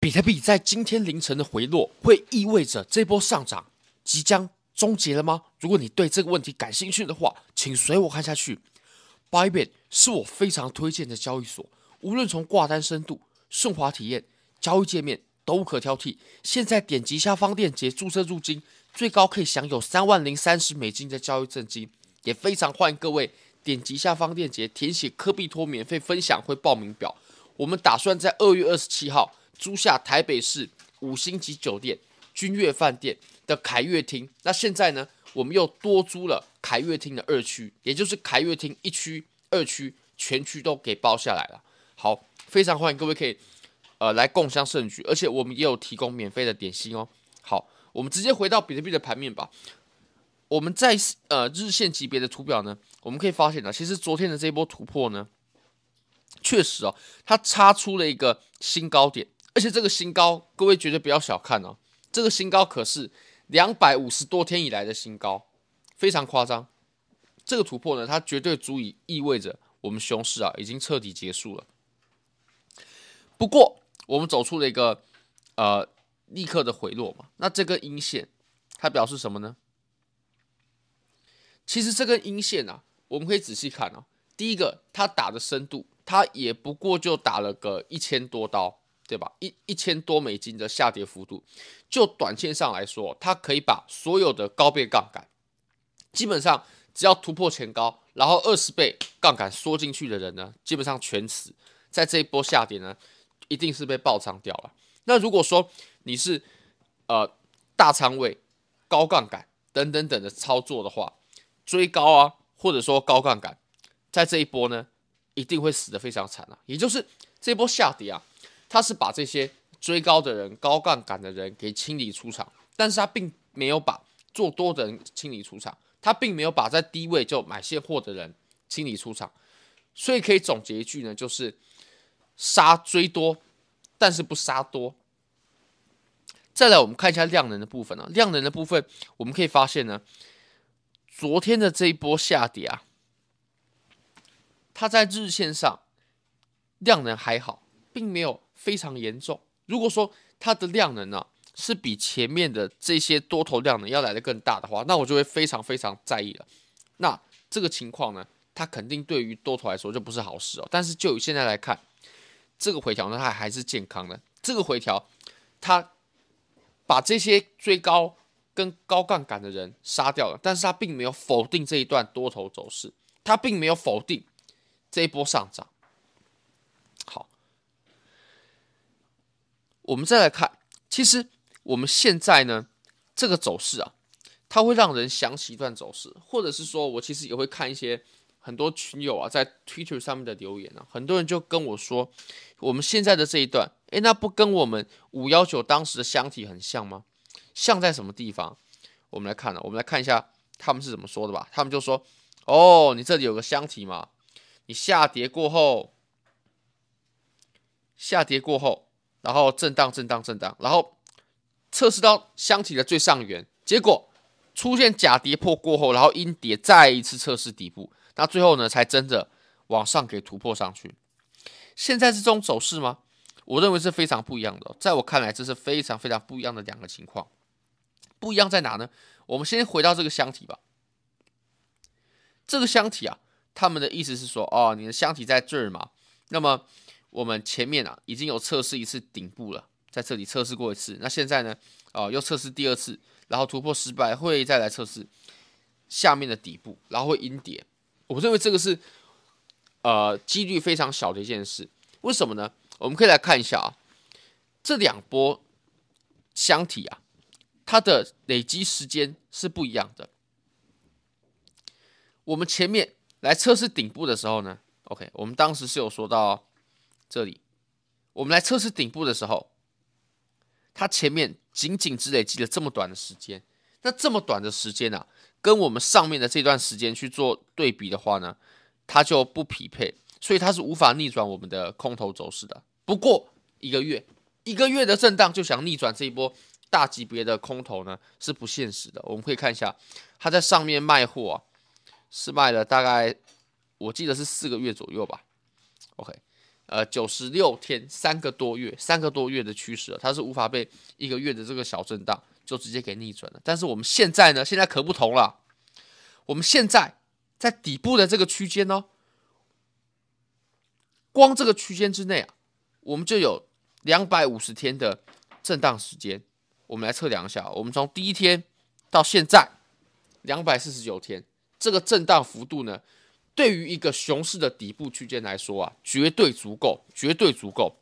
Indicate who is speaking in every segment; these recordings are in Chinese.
Speaker 1: 比特币在今天凌晨的回落，会意味着这波上涨即将终结了吗？如果你对这个问题感兴趣的话，请随我看下去。Bybit 是我非常推荐的交易所，无论从挂单深度、顺滑体验、交易界面都无可挑剔。现在点击下方链接注册入金，最高可以享有三万零三十美金的交易赠金，也非常欢迎各位点击下方链接填写科比托免费分享会报名表。我们打算在二月二十七号。租下台北市五星级酒店君悦饭店的凯悦厅，那现在呢，我们又多租了凯悦厅的二区，也就是凯悦厅一区、二区全区都给包下来了。好，非常欢迎各位可以呃来共襄盛举，而且我们也有提供免费的点心哦。好，我们直接回到比特币的盘面吧。我们在呃日线级别的图表呢，我们可以发现呢，其实昨天的这一波突破呢，确实哦，它插出了一个新高点。而且这个新高，各位绝对不要小看哦。这个新高可是两百五十多天以来的新高，非常夸张。这个突破呢，它绝对足以意味着我们熊市啊已经彻底结束了。不过，我们走出了一个呃立刻的回落嘛。那这根阴线它表示什么呢？其实这根阴线啊，我们可以仔细看哦。第一个，它打的深度，它也不过就打了个一千多刀。对吧？一一千多美金的下跌幅度，就短线上来说，它可以把所有的高倍杠杆，基本上只要突破前高，然后二十倍杠杆缩进去的人呢，基本上全死。在这一波下跌呢，一定是被爆仓掉了。那如果说你是呃大仓位、高杠杆等等等的操作的话，追高啊，或者说高杠杆，在这一波呢，一定会死得非常惨啊。也就是这波下跌啊。他是把这些追高的人、高杠杆的人给清理出场，但是他并没有把做多的人清理出场，他并没有把在低位就买现货的人清理出场，所以可以总结一句呢，就是杀追多，但是不杀多。再来，我们看一下量能的部分啊，量能的部分我们可以发现呢，昨天的这一波下跌啊，它在日线上量能还好，并没有。非常严重。如果说它的量能呢、啊、是比前面的这些多头量能要来的更大的话，那我就会非常非常在意了。那这个情况呢，它肯定对于多头来说就不是好事哦。但是就以现在来看，这个回调呢，它还是健康的。这个回调，它把这些追高跟高杠杆的人杀掉了，但是它并没有否定这一段多头走势，它并没有否定这一波上涨。我们再来看，其实我们现在呢，这个走势啊，它会让人想起一段走势，或者是说我其实也会看一些很多群友啊在 Twitter 上面的留言啊，很多人就跟我说，我们现在的这一段，诶，那不跟我们五幺九当时的箱体很像吗？像在什么地方？我们来看呢，我们来看一下他们是怎么说的吧。他们就说，哦，你这里有个箱体嘛，你下跌过后，下跌过后。然后震荡，震荡，震荡，然后测试到箱体的最上缘，结果出现假跌破过后，然后阴跌，再一次测试底部，那最后呢，才真的往上给突破上去。现在是这种走势吗？我认为是非常不一样的。在我看来，这是非常非常不一样的两个情况。不一样在哪呢？我们先回到这个箱体吧。这个箱体啊，他们的意思是说，哦，你的箱体在这儿嘛，那么。我们前面啊已经有测试一次顶部了，在这里测试过一次。那现在呢，哦、又测试第二次，然后突破失败，会再来测试下面的底部，然后会阴跌。我认为这个是呃几率非常小的一件事。为什么呢？我们可以来看一下啊，这两波箱体啊，它的累积时间是不一样的。我们前面来测试顶部的时候呢，OK，我们当时是有说到。这里，我们来测试顶部的时候，它前面仅仅只累积了这么短的时间。那这么短的时间啊，跟我们上面的这段时间去做对比的话呢，它就不匹配，所以它是无法逆转我们的空头走势的。不过一个月，一个月的震荡就想逆转这一波大级别的空头呢，是不现实的。我们可以看一下，它在上面卖货啊，是卖了大概，我记得是四个月左右吧。OK。呃九十六天三个多月三个多月的趋势了，它是无法被一个月的这个小震荡就直接给逆转了。但是我们现在呢，现在可不同了，我们现在在底部的这个区间呢，光这个区间之内啊，我们就有两百五十天的震荡时间。我们来测量一下，我们从第一天到现在两百四十九天，这个震荡幅度呢，对于一个熊市的底部区间来说啊，绝对足够，绝对足够。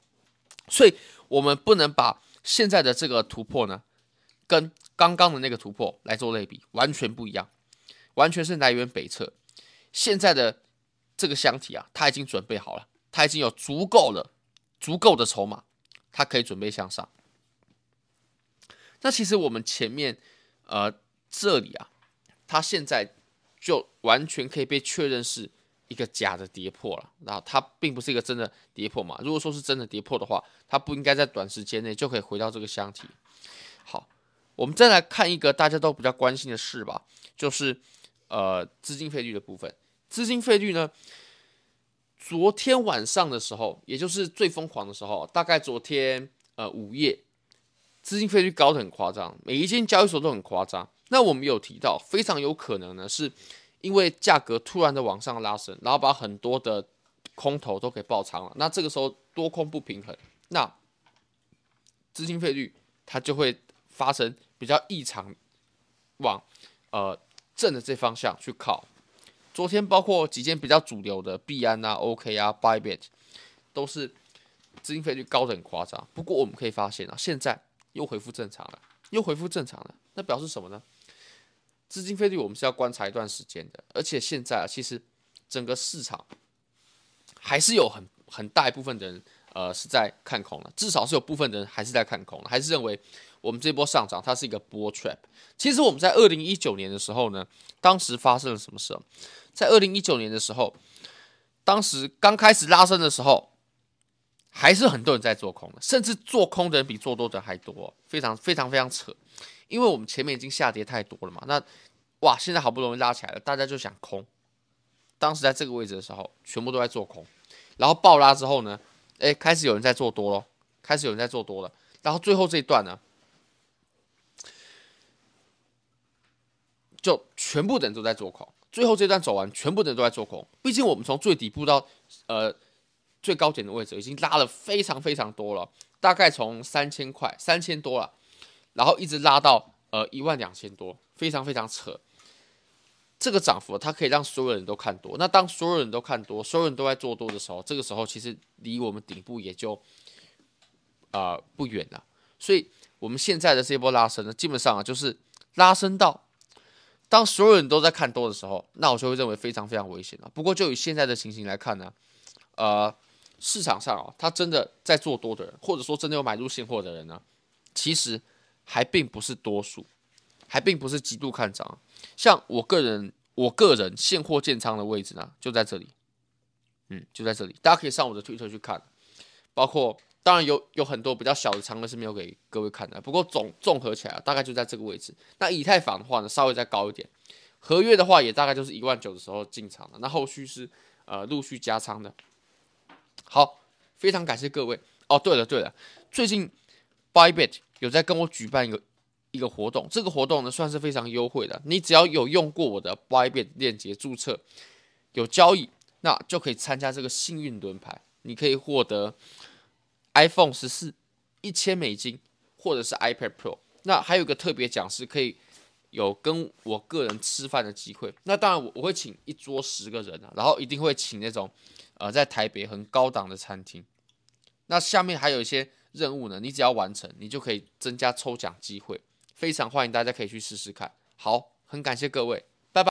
Speaker 1: 所以，我们不能把现在的这个突破呢，跟刚刚的那个突破来做类比，完全不一样，完全是来源北侧。现在的这个箱体啊，它已经准备好了，它已经有足够了，足够的筹码，它可以准备向上。那其实我们前面，呃，这里啊，它现在就完全可以被确认是一个假的跌破了。然后它并不是一个真的跌破嘛。如果说是真的跌破的话，它不应该在短时间内就可以回到这个箱体。好，我们再来看一个大家都比较关心的事吧，就是呃资金费率的部分。资金费率呢，昨天晚上的时候，也就是最疯狂的时候，大概昨天呃午夜。资金费率高得很夸张，每一间交易所都很夸张。那我们有提到，非常有可能呢，是因为价格突然的往上拉升，然后把很多的空头都给爆仓了。那这个时候多空不平衡，那资金费率它就会发生比较异常往呃正的这方向去靠。昨天包括几间比较主流的币安啊、OK 啊、Bybit 都是资金费率高的很夸张。不过我们可以发现啊，现在。又恢复正常了，又恢复正常了，那表示什么呢？资金费率我们是要观察一段时间的，而且现在啊，其实整个市场还是有很很大一部分的人呃是在看空的，至少是有部分的人还是在看空的，还是认为我们这波上涨它是一个 bull trap。其实我们在二零一九年的时候呢，当时发生了什么事？在二零一九年的时候，当时刚开始拉升的时候。还是很多人在做空的，甚至做空的人比做多的人还多，非常非常非常扯。因为我们前面已经下跌太多了嘛，那哇，现在好不容易拉起来了，大家就想空。当时在这个位置的时候，全部都在做空，然后爆拉之后呢，哎，开始有人在做多咯，开始有人在做多了，然后最后这一段呢，就全部的人都在做空。最后这段走完，全部的人都在做空。毕竟我们从最底部到呃。最高点的位置已经拉了非常非常多了，大概从三千块三千多了，然后一直拉到呃一万两千多，非常非常扯。这个涨幅它可以让所有人都看多。那当所有人都看多，所有人都在做多的时候，这个时候其实离我们顶部也就啊、不远了。所以我们现在的这一波拉升呢，基本上啊就是拉升到当所有人都在看多的时候，那我就会认为非常非常危险了。不过就以现在的情形来看呢，呃。市场上哦，他真的在做多的人，或者说真的有买入现货的人呢，其实还并不是多数，还并不是极度看涨。像我个人，我个人现货建仓的位置呢，就在这里，嗯，就在这里。大家可以上我的推特去看，包括当然有有很多比较小的仓位是没有给各位看的，不过总综合起来大概就在这个位置。那以太坊的话呢，稍微再高一点，合约的话也大概就是一万九的时候进场的，那后续是呃陆续加仓的。好，非常感谢各位哦。对了对了，最近 Bybit 有在跟我举办一个一个活动，这个活动呢算是非常优惠的。你只要有用过我的 Bybit 链接注册，有交易，那就可以参加这个幸运轮盘。你可以获得 iPhone 十四一千美金，或者是 iPad Pro。那还有一个特别奖是可以有跟我个人吃饭的机会。那当然我我会请一桌十个人啊，然后一定会请那种。呃，在台北很高档的餐厅，那下面还有一些任务呢，你只要完成，你就可以增加抽奖机会，非常欢迎大家可以去试试看。好，很感谢各位。